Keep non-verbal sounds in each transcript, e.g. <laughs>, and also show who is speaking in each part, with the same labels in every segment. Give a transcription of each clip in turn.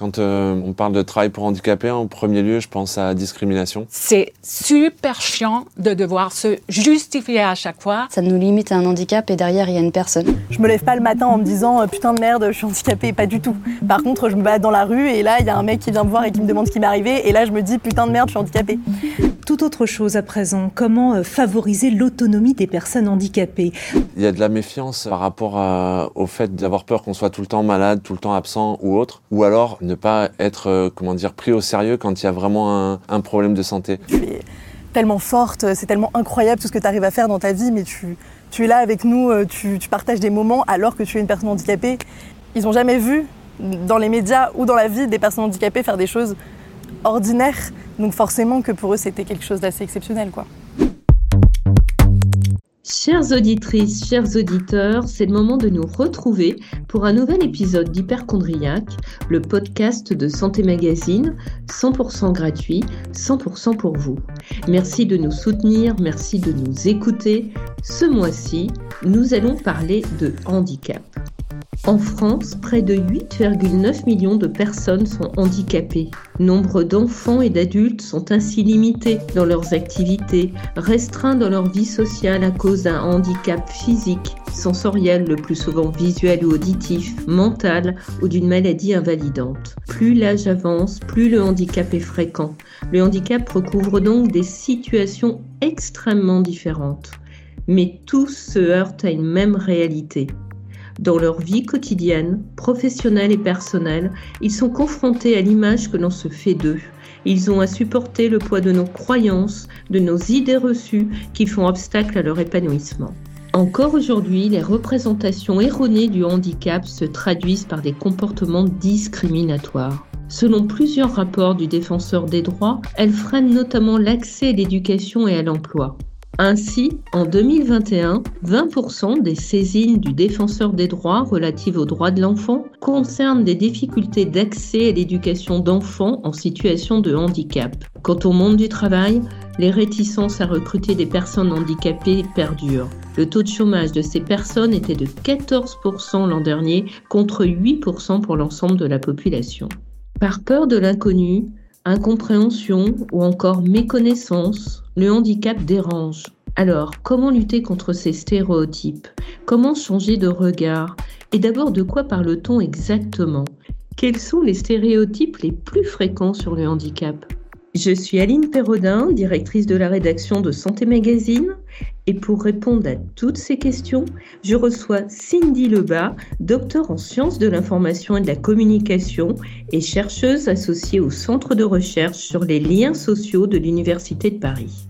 Speaker 1: Quand euh, on parle de travail pour handicapés, en premier lieu, je pense à discrimination.
Speaker 2: C'est super chiant de devoir se justifier à chaque fois.
Speaker 3: Ça nous limite à un handicap et derrière, il y a une personne.
Speaker 4: Je me lève pas le matin en me disant putain de merde, je suis handicapée, pas du tout. Par contre, je me balade dans la rue et là, il y a un mec qui vient me voir et qui me demande ce qui m'est arrivé et là, je me dis putain de merde, je suis handicapée.
Speaker 5: Tout autre chose à présent, comment euh, favoriser l'autonomie des personnes handicapées?
Speaker 1: Il y a de la méfiance par rapport au fait d'avoir peur qu'on soit tout le temps malade, tout le temps absent ou autre, ou alors ne pas être, euh, comment dire, pris au sérieux quand il y a vraiment un, problème de santé.
Speaker 4: Tu es tellement forte, c'est tellement incroyable tout ce que tu arrives à faire dans ta vie, mais tu, tu es là avec nous, euh, tu, tu, partages des moments alors que tu es une personne handicapée. Ils n'ont jamais vu dans les médias ou dans la vie des personnes handicapées faire des choses ordinaires. Donc forcément que pour eux c'était quelque chose d'assez exceptionnel quoi.
Speaker 6: Chères auditrices, chers auditeurs, c'est le moment de nous retrouver pour un nouvel épisode d'Hyperchondriac, le podcast de Santé Magazine, 100% gratuit, 100% pour vous. Merci de nous soutenir, merci de nous écouter. Ce mois-ci, nous allons parler de handicap. En France, près de 8,9 millions de personnes sont handicapées. Nombre d'enfants et d'adultes sont ainsi limités dans leurs activités, restreints dans leur vie sociale à cause d'un handicap physique, sensoriel le plus souvent visuel ou auditif, mental ou d'une maladie invalidante. Plus l'âge avance, plus le handicap est fréquent. Le handicap recouvre donc des situations extrêmement différentes. Mais tous se heurtent à une même réalité dans leur vie quotidienne, professionnelle et personnelle, ils sont confrontés à l'image que l'on se fait d'eux. Ils ont à supporter le poids de nos croyances, de nos idées reçues qui font obstacle à leur épanouissement. Encore aujourd'hui, les représentations erronées du handicap se traduisent par des comportements discriminatoires. Selon plusieurs rapports du défenseur des droits, elles freinent notamment l'accès à l'éducation et à l'emploi. Ainsi, en 2021, 20% des saisines du défenseur des droits relatives aux droits de l'enfant concernent des difficultés d'accès à l'éducation d'enfants en situation de handicap. Quant au monde du travail, les réticences à recruter des personnes handicapées perdurent. Le taux de chômage de ces personnes était de 14% l'an dernier contre 8% pour l'ensemble de la population. Par peur de l'inconnu, incompréhension ou encore méconnaissance, le handicap dérange. Alors, comment lutter contre ces stéréotypes? Comment changer de regard? Et d'abord, de quoi parle-t-on exactement? Quels sont les stéréotypes les plus fréquents sur le handicap? Je suis Aline Perrodin, directrice de la rédaction de Santé Magazine. Et pour répondre à toutes ces questions, je reçois Cindy Lebas, docteur en sciences de l'information et de la communication et chercheuse associée au Centre de recherche sur les liens sociaux de l'Université de Paris.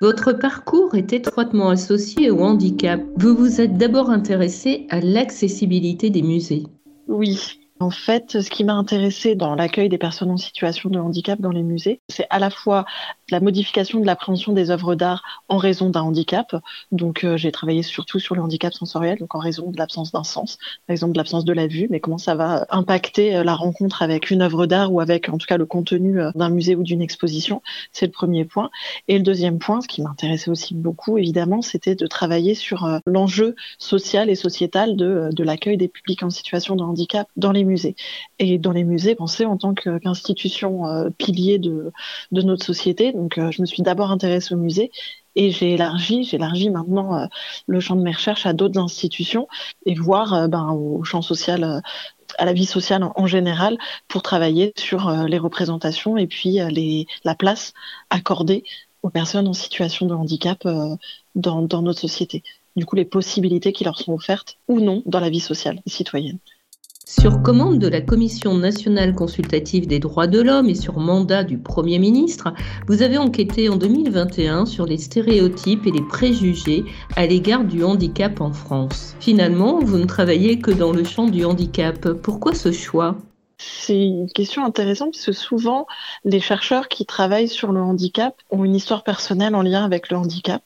Speaker 6: Votre parcours est étroitement associé au handicap. Vous vous êtes d'abord intéressé à l'accessibilité des musées.
Speaker 7: Oui, en fait, ce qui m'a intéressé dans l'accueil des personnes en situation de handicap dans les musées, c'est à la fois la modification de l'appréhension des œuvres d'art en raison d'un handicap. Donc, euh, j'ai travaillé surtout sur le handicap sensoriel, donc en raison de l'absence d'un sens, par exemple de l'absence de la vue, mais comment ça va impacter euh, la rencontre avec une œuvre d'art ou avec, en tout cas, le contenu euh, d'un musée ou d'une exposition? C'est le premier point. Et le deuxième point, ce qui m'intéressait aussi beaucoup, évidemment, c'était de travailler sur l'enjeu social et sociétal de, de l'accueil des publics en situation de handicap dans les musées. Et dans les musées, pensez en tant qu'institution pilier de, de, notre société. Donc, euh, je me suis d'abord intéressée aux musées et j'ai élargi, maintenant euh, le champ de mes recherches à d'autres institutions et voir ben, au champ social à la vie sociale en, général pour travailler sur les représentations et puis la place accordée aux personnes en situation de handicap dans, dans notre société. Du coup, les possibilités qui leur sont offertes ou non dans la vie sociale et citoyenne.
Speaker 6: Sur commande de la Commission nationale consultative des droits de l'homme et sur mandat du Premier ministre, vous avez enquêté en 2021 sur les stéréotypes et les préjugés à l'égard du handicap en France. Finalement, vous ne travaillez que dans le champ du handicap. Pourquoi ce choix?
Speaker 7: C'est une question intéressante parce que souvent, les chercheurs qui travaillent sur le handicap ont une histoire personnelle en lien avec le handicap.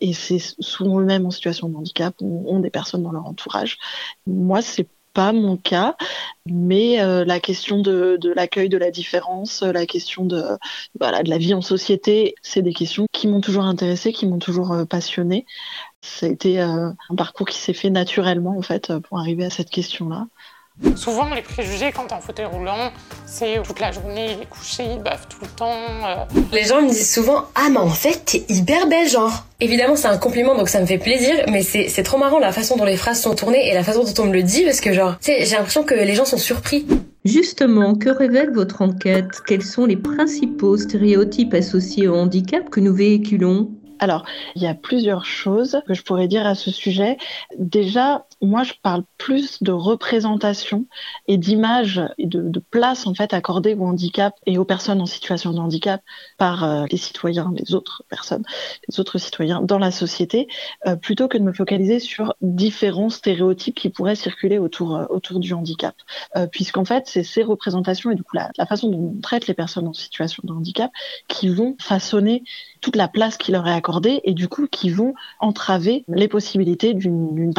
Speaker 7: Et c'est souvent eux-mêmes en situation de handicap ou ont des personnes dans leur entourage. Moi, c'est pas mon cas, mais euh, la question de, l'accueil de la différence, la question de, la vie en société, c'est des questions qui m'ont toujours intéressée, qui m'ont toujours euh, passionnée. Ça a été euh, un parcours qui s'est fait naturellement en fait pour arriver à cette question-là.
Speaker 2: Souvent, les préjugés, quand en fauteuil roulant,
Speaker 8: C'est toute la journée, il est couché, il bave tout le temps. euh.
Speaker 9: Les gens me disent souvent Ah, mais en fait, t'es hyper belle, genre. Évidemment, c'est un compliment, donc ça me fait plaisir, mais c'est c'est trop marrant la façon dont les phrases sont tournées et la façon dont on me le dit, parce que, genre, tu sais, j'ai l'impression que les gens sont surpris.
Speaker 6: Justement, que révèle votre enquête? Quels sont les principaux stéréotypes associés au handicap que nous véhiculons?
Speaker 7: Alors, il y a plusieurs choses que je pourrais dire à ce sujet. Déjà, moi, je parle plus de représentation et d'image et de, place en fait accordée au handicap et aux personnes en situation de handicap par euh, les citoyens, les autres personnes, les autres citoyens dans la société, euh, plutôt que de me focaliser sur différents stéréotypes qui pourraient circuler autour euh, autour du handicap, puisqu'en fait, c'est ces représentations et du coup la, la façon dont on traite les personnes en situation de handicap qui vont façonner toute la place qui leur est accordée et du coup qui vont entraver les possibilités d'une d'une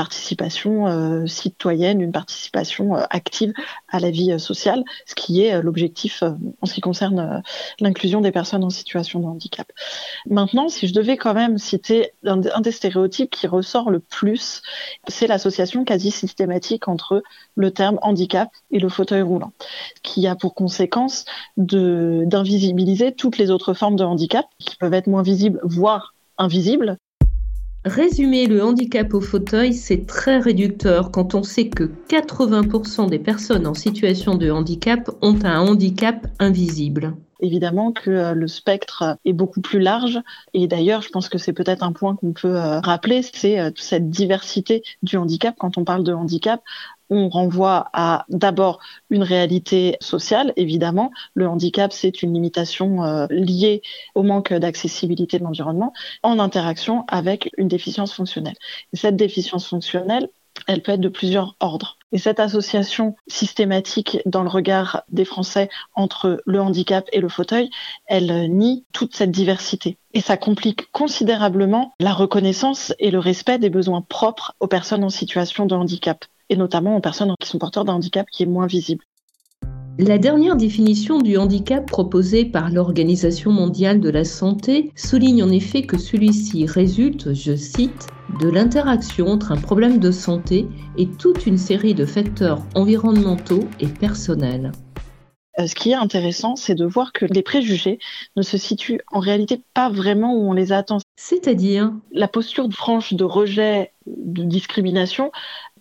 Speaker 7: euh, citoyenne, une participation euh, active à la vie euh, sociale, ce qui est l'objectif en ce qui concerne l'inclusion des personnes en situation de handicap. Maintenant, si je devais quand même citer un, des- stéréotypes qui ressort le plus, c'est l'association quasi systématique entre le terme handicap et le fauteuil roulant, qui a pour conséquence d'invisibiliser toutes les autres formes de handicap qui peuvent être moins visibles, voire invisibles,
Speaker 6: Résumer le handicap au fauteuil, c'est très réducteur quand on sait que 80% des personnes en situation de handicap ont un handicap invisible.
Speaker 7: évidemment que euh, le spectre est beaucoup plus large. Et d'ailleurs, je pense que c'est peut-être un point qu'on peut euh, rappeler, c'est euh, toute cette diversité du handicap. Quand on parle de handicap, on renvoie à d'abord une réalité sociale, évidemment. Le handicap, c'est une limitation euh, liée au manque d'accessibilité de l'environnement en interaction avec une déficience fonctionnelle. Et cette déficience fonctionnelle, elle peut être de plusieurs ordres. Et cette association systématique dans le regard des Français entre le handicap et le fauteuil, elle euh, nie toute cette diversité. Et ça complique considérablement la reconnaissance et le respect des besoins propres aux personnes en situation de handicap, et notamment aux personnes qui sont porteurs d'un handicap qui est moins visible.
Speaker 6: La dernière définition du handicap proposée par l'Organisation mondiale de la santé souligne en effet que celui-ci résulte, je cite, de l'interaction entre un problème de santé et toute une série de facteurs environnementaux et personnels.
Speaker 7: Euh, ce qui est intéressant, c'est de voir que les préjugés ne se situent en réalité pas vraiment où on les attend.
Speaker 6: C'est-à-dire?
Speaker 7: La posture franche de rejet, de discrimination,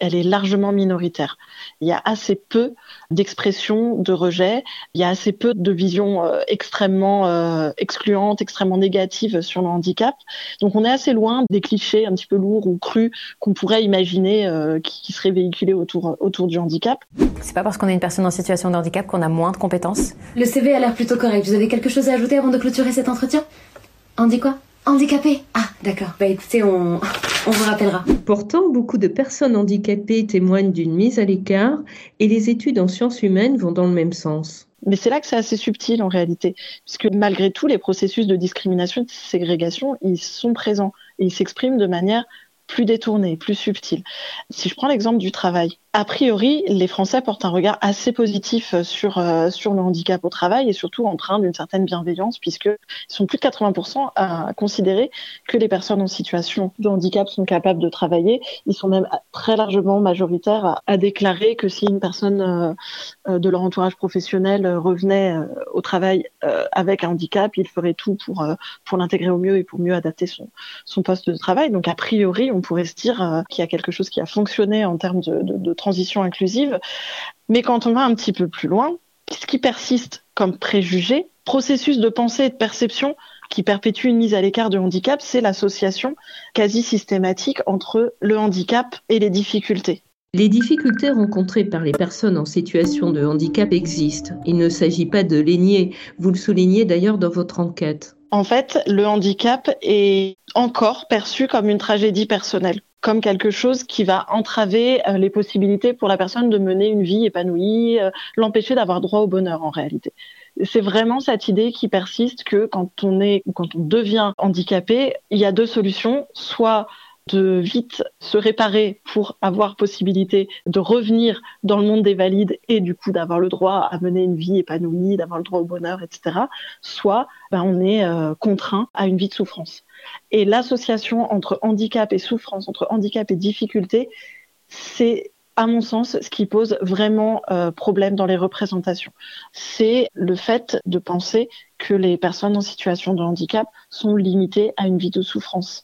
Speaker 7: elle est largement minoritaire. Il y a assez peu d'expressions de rejet, il y a assez peu de visions euh, extrêmement euh, excluantes, extrêmement négatives sur le handicap. Donc on est assez loin des clichés un petit peu lourds ou crus qu'on pourrait imaginer euh, qui, qui seraient véhiculés autour, autour du handicap.
Speaker 10: C'est pas parce qu'on est une personne en situation de handicap qu'on a moins de compétences.
Speaker 9: Le CV a l'air plutôt correct. Vous avez quelque chose à ajouter avant de clôturer cet entretien? On dit quoi? Handicapé? Ah, d'accord. Bah écoutez, on, on vous rappellera.
Speaker 6: Pourtant, beaucoup de personnes handicapées témoignent d'une mise à l'écart et les études en sciences humaines vont dans le même sens.
Speaker 7: Mais c'est là que c'est assez subtil en réalité, puisque malgré tout, les processus de discrimination et de ségrégation, ils sont présents et ils s'expriment de manière plus détournée, plus subtile. Si je prends l'exemple du travail, a priori, les Français portent un regard assez positif sur, euh, sur le handicap au travail et surtout empreint d'une certaine bienveillance, puisqu'ils sont plus de 80% à considérer que les personnes en situation de handicap sont capables de travailler. Ils sont même très largement majoritaires à, déclarer que si une personne euh, euh, de leur entourage professionnel euh, revenait euh, au travail euh, avec un handicap, ils feraient tout pour, euh, pour l'intégrer au mieux et pour mieux adapter son, son poste de travail. Donc a priori, on pourrait se dire euh, qu'il y a quelque chose qui a fonctionné en termes de, de, de transition inclusive. Mais quand on va un petit peu plus loin, ce qui persiste comme préjugé, processus de pensée et de perception qui perpétue une mise à l'écart du handicap, c'est l'association quasi systématique entre le handicap et les difficultés.
Speaker 6: Les difficultés rencontrées par les personnes en situation de handicap existent. Il ne s'agit pas de les nier. Vous le soulignez d'ailleurs dans votre enquête.
Speaker 7: En fait, le handicap est encore perçu comme une tragédie personnelle, comme quelque chose qui va entraver euh, les possibilités pour la personne de mener une vie épanouie, euh, l'empêcher d'avoir droit au bonheur en réalité. C'est vraiment cette idée qui persiste que quand on est, quand on devient handicapé, il y a deux solutions, soit de vite se réparer pour avoir possibilité de revenir dans le monde des valides et du coup d'avoir le droit à mener une vie épanouie, d'avoir le droit au bonheur, etc. Soit ben, on est euh, contraint à une vie de souffrance. Et l'association entre handicap et souffrance, entre handicap et difficulté, c'est à mon sens, ce qui pose vraiment euh, problème dans les représentations, c'est le fait de penser que les personnes en situation de handicap sont limitées à une vie de souffrance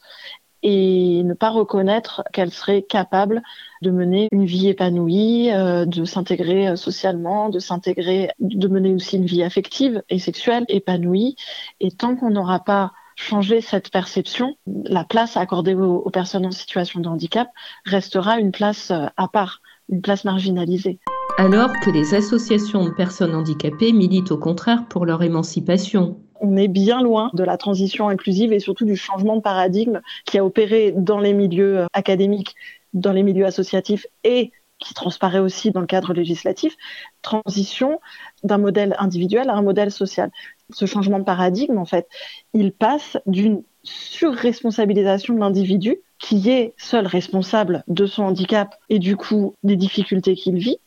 Speaker 7: et ne pas reconnaître qu'elles seraient capables de mener une vie épanouie, euh, de s'intégrer euh, socialement, de s'intégrer, de mener aussi une vie affective et sexuelle épanouie. Et tant qu'on n'aura pas changer cette perception, la place accordée aux, personnes en situation de handicap restera une place euh, à part, une place marginalisée.
Speaker 6: Alors que les associations de personnes handicapées militent au contraire pour leur émancipation.
Speaker 7: On est bien loin de la transition inclusive et surtout du changement de paradigme qui a opéré dans les milieux euh, académiques, dans les milieux associatifs et qui transparaît aussi dans le cadre législatif, transition d'un modèle individuel à un modèle social ce changement de paradigme, en fait, il passe d'une surresponsabilisation de l'individu, qui est seul responsable de son handicap et du coup des difficultés qu'il vit,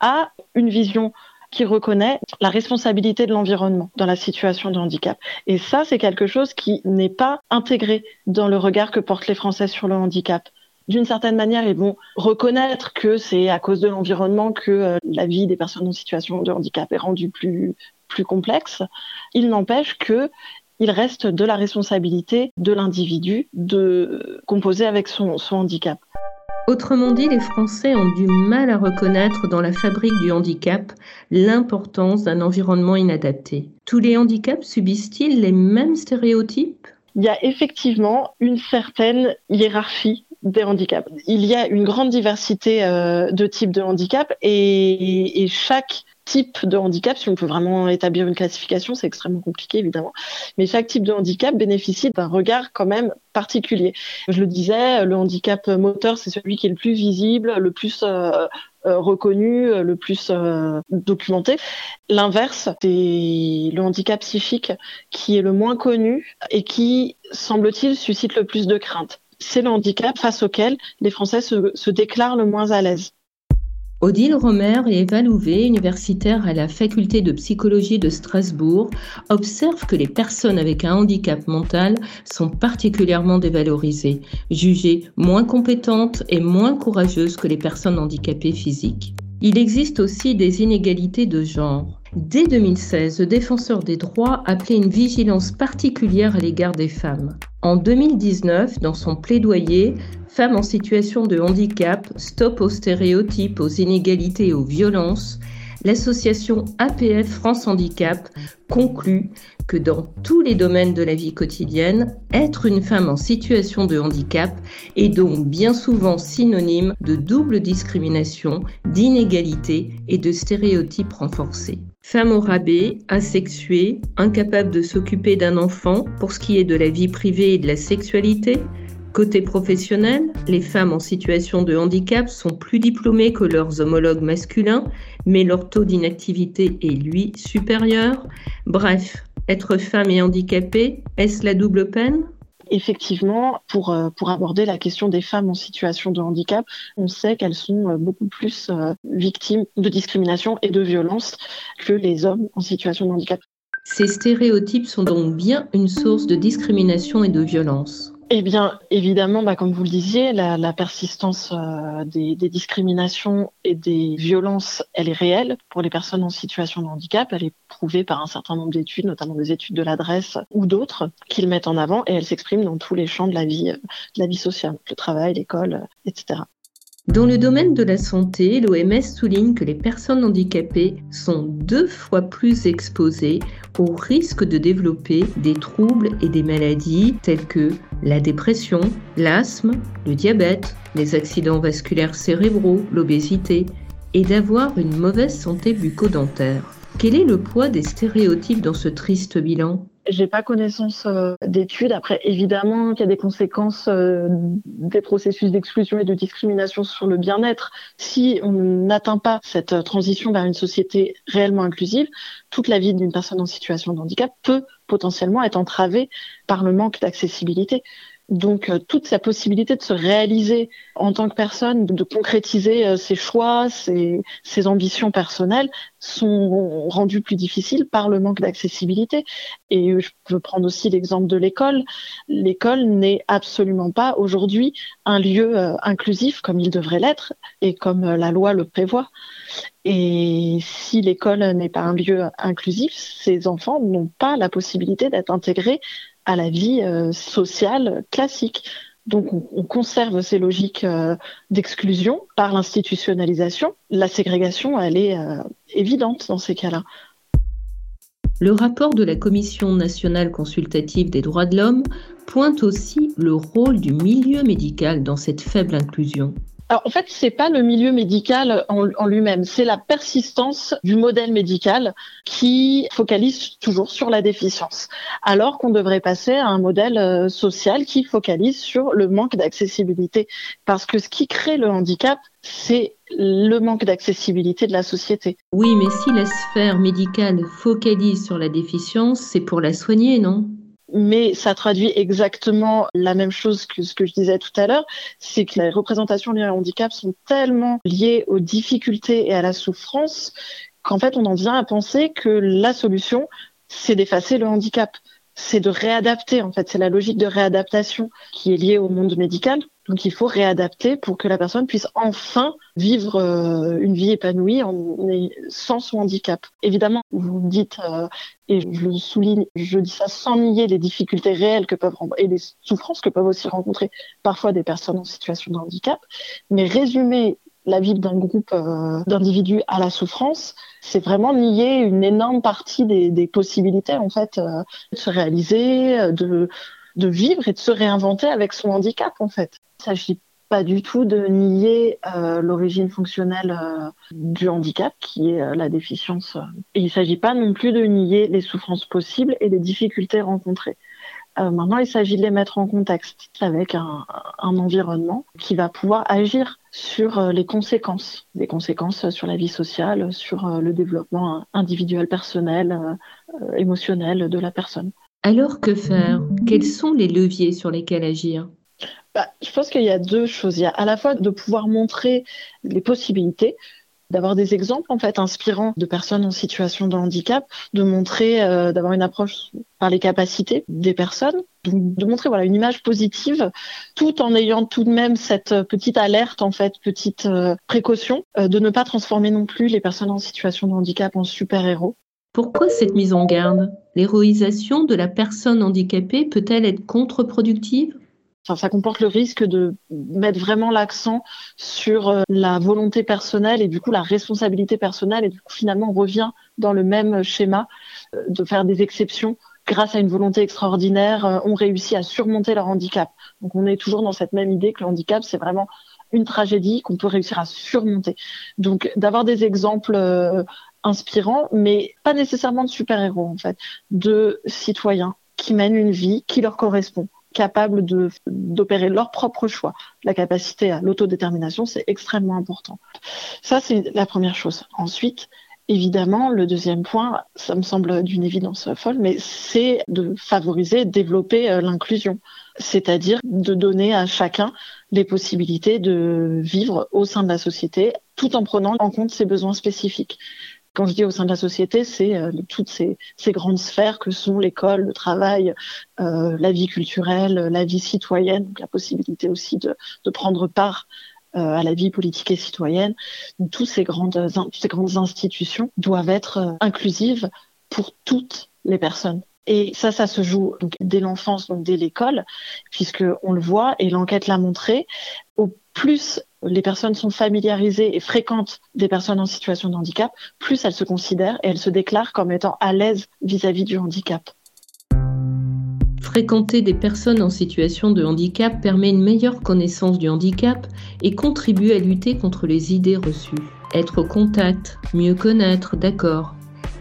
Speaker 7: à une vision qui reconnaît la responsabilité de l'environnement dans la situation de handicap. Et ça, c'est quelque chose qui n'est pas intégré dans le regard que portent les Français sur le handicap d'une certaine manière, ils vont reconnaître que c'est à cause de l'environnement que euh, la vie des personnes en situation de handicap est rendue plus, plus complexe. Il n'empêche que il reste de la responsabilité de l'individu de composer avec son, son handicap.
Speaker 6: Autrement dit, les Français ont du mal à reconnaître dans la fabrique du handicap l'importance d'un environnement inadapté. Tous les handicaps subissent-ils les mêmes stéréotypes?
Speaker 7: Il y a effectivement une certaine hiérarchie des handicaps. Il y a une grande diversité euh, de types de handicap et, et chaque type de handicap, si on peut vraiment établir une classification, c'est extrêmement compliqué évidemment, mais chaque type de handicap bénéficie d'un regard quand même particulier. Je le disais, le handicap moteur, c'est celui qui est le plus visible, le plus euh, euh, reconnu, le plus euh, documenté. L'inverse, c'est le handicap psychique qui est le moins connu et qui, semble-t-il, suscite le plus de crainte. C'est le handicap face auquel les Français se déclarent le moins à l'aise.
Speaker 6: Odile Romer et Eva Louvet, universitaires à la faculté de psychologie de Strasbourg, observent que les personnes avec un handicap mental sont particulièrement dévalorisées, jugées moins compétentes et moins courageuses que les personnes handicapées physiques. Il existe aussi des inégalités de genre. Dès 2016, le défenseur des droits appelait une vigilance particulière à l'égard des femmes. En 2019, dans son plaidoyer, Femmes en situation de handicap, Stop aux stéréotypes, aux inégalités et aux violences, l'association APF France Handicap conclut que dans tous les domaines de la vie quotidienne, être une femme en situation de handicap est donc bien souvent synonyme de double discrimination, d'inégalité et de stéréotypes renforcés. Femme au rabais, asexuée, incapable de s'occuper d'un enfant pour ce qui est de la vie privée et de la sexualité, Côté professionnel, les femmes en situation de handicap sont plus diplômées que leurs homologues masculins, mais leur taux d'inactivité est lui supérieur. Bref, être femme et handicapée, est-ce la double peine?
Speaker 7: Effectivement, pour, euh, pour aborder la question des femmes en situation de handicap, on sait qu'elles sont euh, beaucoup plus euh, victimes de discrimination et de violence que les hommes en situation de handicap.
Speaker 6: Ces stéréotypes sont donc bien une source de discrimination et de violence.
Speaker 7: Eh bien, évidemment, bah, comme vous le disiez, la, persistance euh, des, discriminations et des violences, elle est réelle pour les personnes en situation de handicap. Elle est prouvée par un certain nombre d'études, notamment des études de l'adresse ou d'autres, qui le mettent en avant et elle s'exprime dans tous les champs de la vie, de la vie sociale, le travail, l'école, etc.
Speaker 6: Dans le domaine de la santé, l'OMS souligne que les personnes handicapées sont deux fois plus exposées au risque de développer des troubles et des maladies telles que la dépression, l'asthme, le diabète, les accidents vasculaires cérébraux, l'obésité et d'avoir une mauvaise santé bucco-dentaire. Quel est le poids des stéréotypes dans ce triste bilan?
Speaker 7: J'ai pas connaissance euh, d'études. Après, évidemment qu'il y a des conséquences euh, des processus d'exclusion et de discrimination sur le bien-être. Si on n'atteint pas cette euh, transition vers une société réellement inclusive, toute la vie d'une personne en situation de handicap peut potentiellement être entravée par le manque d'accessibilité. Donc euh, toute sa possibilité de se réaliser en tant que personne, de, concrétiser euh, ses choix, ses, ambitions personnelles sont rendues plus difficiles par le manque d'accessibilité. Et je peux prendre aussi l'exemple de l'école. L'école n'est absolument pas aujourd'hui un lieu euh, inclusif comme il devrait l'être et comme la loi le prévoit. Et si l'école n'est pas un lieu inclusif, ces enfants n'ont pas la possibilité d'être intégrés à la vie euh, sociale classique. Donc on, conserve ces logiques euh, d'exclusion par l'institutionnalisation. La ségrégation, elle est euh, évidente dans ces cas-là.
Speaker 6: Le rapport de la Commission nationale consultative des droits de l'homme pointe aussi le rôle du milieu médical dans cette faible inclusion.
Speaker 7: En fait, c'est pas le milieu médical en, lui-même, c'est la persistance du modèle médical qui focalise toujours sur la déficience, alors qu'on devrait passer à un modèle euh, social qui focalise sur le manque d'accessibilité. Parce que ce qui crée le handicap, c'est le manque d'accessibilité de la société.
Speaker 6: Oui, mais si la sphère médicale focalise sur la déficience, c'est pour la soigner, non?
Speaker 7: Mais ça traduit exactement la même chose que ce que je disais tout à l'heure, c'est que les représentations liées au handicap sont tellement liées aux difficultés et à la souffrance qu'en fait on en vient à penser que la solution, c'est d'effacer le handicap c'est de réadapter en fait, c'est la logique de réadaptation qui est liée au monde médical. Donc il faut réadapter pour que la personne puisse enfin vivre euh, une vie épanouie en, sans son handicap. Évidemment, vous dites, euh, et je le souligne, je dis ça sans nier les difficultés réelles que peuvent et les souffrances que peuvent aussi rencontrer parfois des personnes en situation de handicap, mais résumer la vie d'un groupe euh, d'individus à la souffrance, c'est vraiment nier une énorme partie des, des possibilités en fait euh, de se réaliser, de, de vivre et de se réinventer avec son handicap en fait. Il s'agit pas du tout de nier l'origine fonctionnelle du handicap qui est la déficience. Il s'agit pas non plus de nier les souffrances possibles et les difficultés rencontrées. Euh, maintenant, il s'agit de les mettre en contexte avec un, environnement qui va pouvoir agir sur euh, les conséquences, des conséquences sur la vie sociale, sur euh, le développement individuel, personnel, émotionnel de la personne.
Speaker 6: Alors que faire? Quels sont les leviers sur lesquels agir?
Speaker 7: Bah, Je pense qu'il y a deux choses. Il y a à la fois de pouvoir montrer les possibilités, d'avoir des exemples en fait inspirants de personnes en situation de handicap, de montrer, euh, d'avoir une approche par les capacités des personnes, de, montrer voilà une image positive, tout en ayant tout de même cette petite alerte en fait, petite euh, précaution euh, de ne pas transformer non plus les personnes en situation de handicap en super héros.
Speaker 6: Pourquoi cette mise en garde? L'héroïsation de la personne handicapée peut-elle être contre-productive?
Speaker 7: Ça comporte le risque de mettre vraiment l'accent sur euh, la volonté personnelle et du coup la responsabilité personnelle et du coup finalement on revient dans le même schéma euh, de faire des exceptions grâce à une volonté extraordinaire, euh, ont réussi à surmonter leur handicap. Donc on est toujours dans cette même idée que le handicap c'est vraiment une tragédie qu'on peut réussir à surmonter. Donc d'avoir des exemples inspirants, mais pas nécessairement de super-héros en fait, de citoyens qui mènent une vie qui leur correspond capables d'opérer leur propre choix. La capacité à l'autodétermination, c'est extrêmement important. Ça, c'est la première chose. Ensuite, Évidemment, le deuxième point, ça me semble d'une évidence folle, mais c'est de favoriser, développer euh, l'inclusion, c'est-à-dire de donner à chacun les possibilités de vivre au sein de la société tout en prenant en compte ses besoins spécifiques. Quand je dis au sein de la société, c'est euh, toutes ces, grandes sphères que sont l'école, le travail, euh, la vie culturelle, la vie citoyenne, la possibilité aussi de, prendre part euh, à la vie politique et citoyenne. toutes ces grandes, institutions doivent être inclusives pour toutes les personnes. Et ça, ça se joue dès l'enfance, donc dès l'école, puisque on le voit et l'enquête l'a montré. Au plus les personnes sont familiarisées et fréquentes des personnes en situation de handicap, plus elles se considèrent et elles se déclarent comme étant à l'aise vis-à-vis du handicap.
Speaker 6: Fréquenter des personnes en situation de handicap permet une meilleure connaissance du handicap et contribue à lutter contre les idées reçues. Être au contact, mieux connaître, d'accord.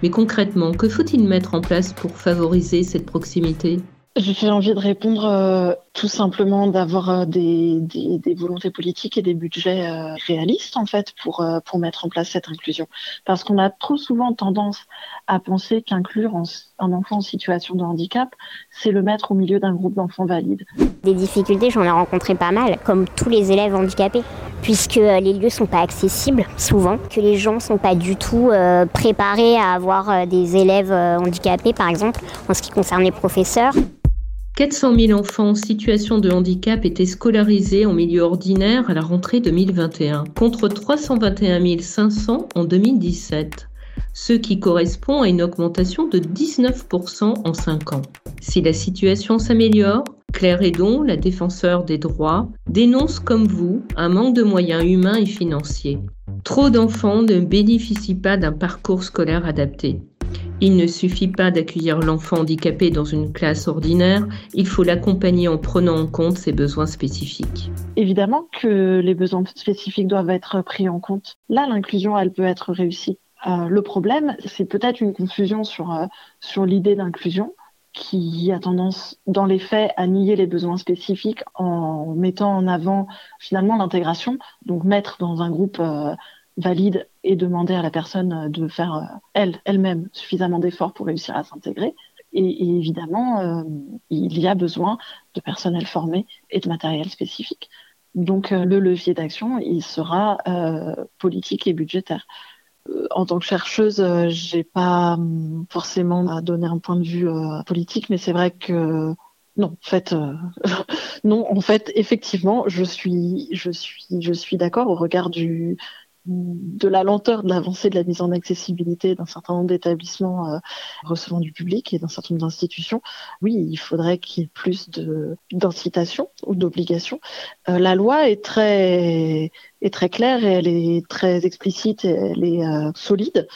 Speaker 6: Mais concrètement, que faut-il mettre en place pour favoriser cette proximité?
Speaker 7: J'ai envie de répondre euh, tout simplement d'avoir euh, des, des, volontés politiques et des budgets euh, réalistes en fait pour euh, pour mettre en place cette inclusion parce qu'on a trop souvent tendance à penser qu'inclure un enfant en situation de handicap c'est le mettre au milieu d'un groupe d'enfants valides.
Speaker 11: Des difficultés j'en ai rencontré pas mal comme tous les élèves handicapés puisque les lieux sont pas accessibles souvent que les gens sont pas du tout préparés à avoir des élèves handicapés par exemple en ce qui concerne les professeurs.
Speaker 6: 400 000 enfants en situation de handicap étaient scolarisés en milieu ordinaire à la rentrée 2021, contre 321 500 en 2017, ce qui correspond à une augmentation de 19% en 5 ans. Si la situation s'améliore, Claire Edon, la défenseur des droits, dénonce comme vous un manque de moyens humains et financiers. Trop d'enfants ne bénéficient pas d'un parcours scolaire adapté. Il ne suffit pas d'accueillir l'enfant handicapé dans une classe ordinaire, il faut l'accompagner en prenant en compte ses besoins spécifiques.
Speaker 7: Évidemment que les besoins spécifiques doivent être pris en compte. Là, l'inclusion, elle peut être réussie. Euh, le problème, c'est peut-être une confusion sur, euh, sur l'idée d'inclusion qui a tendance, dans les faits, à nier les besoins spécifiques en mettant en avant finalement l'intégration, donc mettre dans un groupe euh, valide et demander à la personne de faire euh, elle elle-même suffisamment d'efforts pour réussir à s'intégrer. Et, évidemment, euh, il y a besoin de personnel formé et de matériel spécifique. Donc euh, le levier d'action, il sera politique et budgétaire. En tant que chercheuse, j'ai pas hum, forcément à donner un point de vue politique, mais c'est vrai que non, en fait, <laughs> non, en fait, effectivement, je suis, je suis, je suis d'accord au regard du, de la lenteur de l'avancée de la mise en accessibilité d'un certain nombre d'établissements euh, recevant du public et d'un certain nombre d'institutions, oui, il faudrait qu'il y ait plus d'incitation ou d'obligation. Euh, la loi est très, claire et elle est très explicite et elle est euh, solide,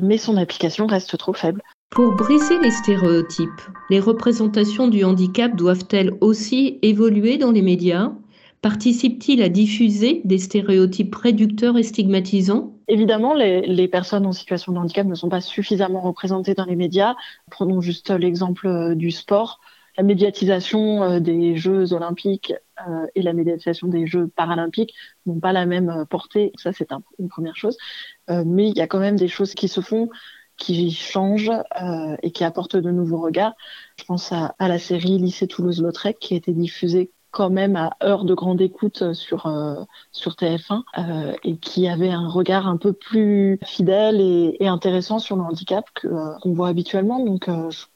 Speaker 7: mais son application reste trop faible.
Speaker 6: Pour briser les stéréotypes, les représentations du handicap doivent-elles aussi évoluer dans les médias? Participe-t-il à diffuser des stéréotypes réducteurs et stigmatisants?
Speaker 7: Évidemment, les, personnes en situation de handicap ne sont pas suffisamment représentées dans les médias. Prenons juste l'exemple euh, du sport. La médiatisation euh, des Jeux olympiques euh, et la médiatisation des Jeux paralympiques n'ont pas la même portée. Ça, c'est une première chose. mais il y a quand même des choses qui se font qui changent et qui apportent de nouveaux regards. Je pense à, à la série Lycée Toulouse-Lautrec qui a été diffusée quand même à heure de grande écoute euh, sur, euh, sur TF1 euh, et qui avait un regard un peu plus fidèle et, intéressant sur le handicap qu'on voit habituellement. Donc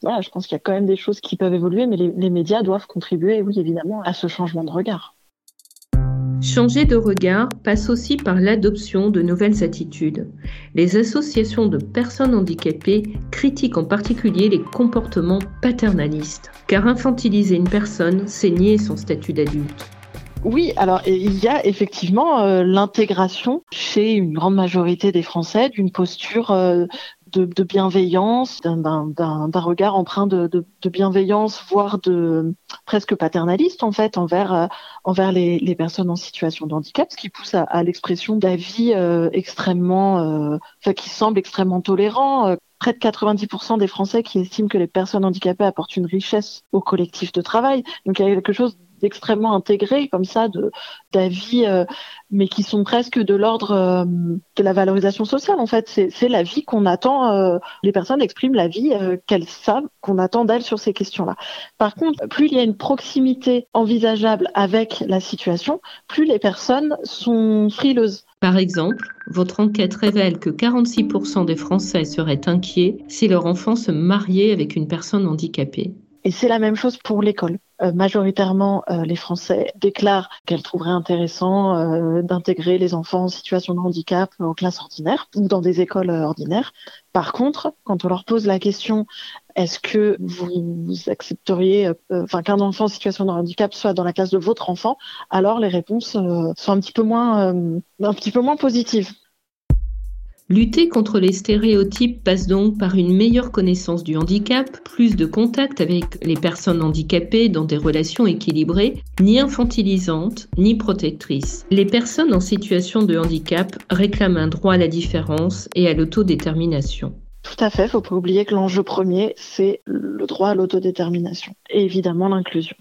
Speaker 7: voilà, je pense qu'il y a quand même des choses qui peuvent évoluer, mais les médias doivent contribuer, oui, évidemment, à ce changement de regard.
Speaker 6: Changer de regard passe aussi par l'adoption de nouvelles attitudes. Les associations de personnes handicapées critiquent en particulier les comportements paternalistes, car infantiliser une personne, c'est nier son statut d'adulte.
Speaker 7: Oui, alors il y a effectivement euh, l'intégration chez une grande majorité des Français d'une posture euh, de, bienveillance, d'un regard empreint de, bienveillance, voire de presque paternaliste en fait envers euh, envers les, personnes en situation de handicap, ce qui pousse à, l'expression d'avis euh, extrêmement, euh, enfin qui semble extrêmement tolérant. Près de 90% des Français qui estiment que les personnes handicapées apportent une richesse au collectif de travail. Donc il y a quelque chose extrêmement intégrés comme ça de d'avis euh, mais qui sont presque de l'ordre euh, de la valorisation sociale en fait c'est la vie qu'on attend euh, les personnes expriment la vie qu'elles savent qu'on attend d'elles sur ces questions-là par contre plus il y a une proximité envisageable avec la situation plus les personnes sont frileuses
Speaker 6: par exemple, votre enquête révèle que 46% des Français seraient inquiets si leur enfant se mariait avec une personne handicapée.
Speaker 7: Et c'est la même chose pour l'école. Euh, majoritairement, euh, les Français déclarent qu'elles trouveraient intéressant euh, d'intégrer les enfants en situation de handicap en classe ordinaire ou dans des écoles ordinaires. Par contre, quand on leur pose la question est-ce que vous accepteriez enfin qu'un enfant en situation de handicap soit dans la classe de votre enfant, alors les réponses sont un petit peu moins un petit peu moins positives.
Speaker 6: Lutter contre les stéréotypes passe donc par une meilleure connaissance du handicap, plus de contact avec les personnes handicapées dans des relations équilibrées, ni infantilisantes, ni protectrices. Les personnes en situation de handicap réclament un droit à la différence et à l'autodétermination.
Speaker 7: Tout à fait, faut pas oublier que l'enjeu premier, c'est le droit à l'autodétermination et évidemment l'inclusion.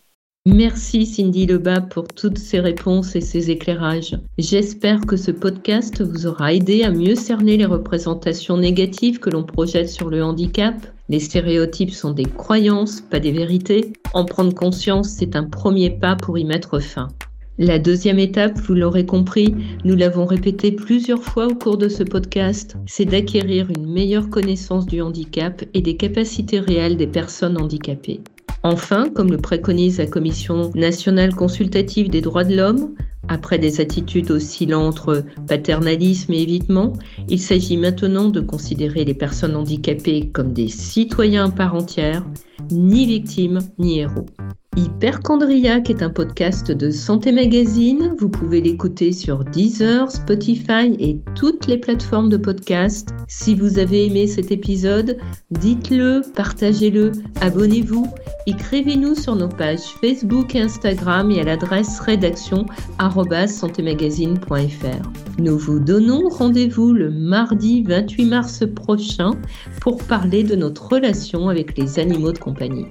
Speaker 6: Merci Cindy Lebas pour toutes ces réponses et ces éclairages. J'espère que ce podcast vous aura aidé à mieux cerner les représentations négatives que l'on projette sur le handicap. Les stéréotypes sont des croyances, pas des vérités. En prendre conscience, c'est un premier pas pour y mettre fin. La deuxième étape, vous l'aurez compris, nous l'avons répété plusieurs fois au cours de ce podcast, c'est d'acquérir une meilleure connaissance du handicap et des capacités réelles des personnes handicapées. Enfin, comme le préconise la Commission nationale consultative des droits de l'homme, après des attitudes oscillant entre paternalisme et évitement, il s'agit maintenant de considérer les personnes handicapées comme des citoyens par entière, ni victimes ni héros. Hyperchondriac est un podcast de Santé Magazine. Vous pouvez l'écouter sur Deezer, Spotify et toutes les plateformes de podcast. Si vous avez aimé cet épisode, dites-le, partagez-le, abonnez-vous, écrivez-nous sur nos pages Facebook et Instagram et à l'adresse rédaction santémagazine.fr. Nous vous donnons rendez-vous le mardi 28 mars prochain pour parler de notre relation avec les animaux de compagnie.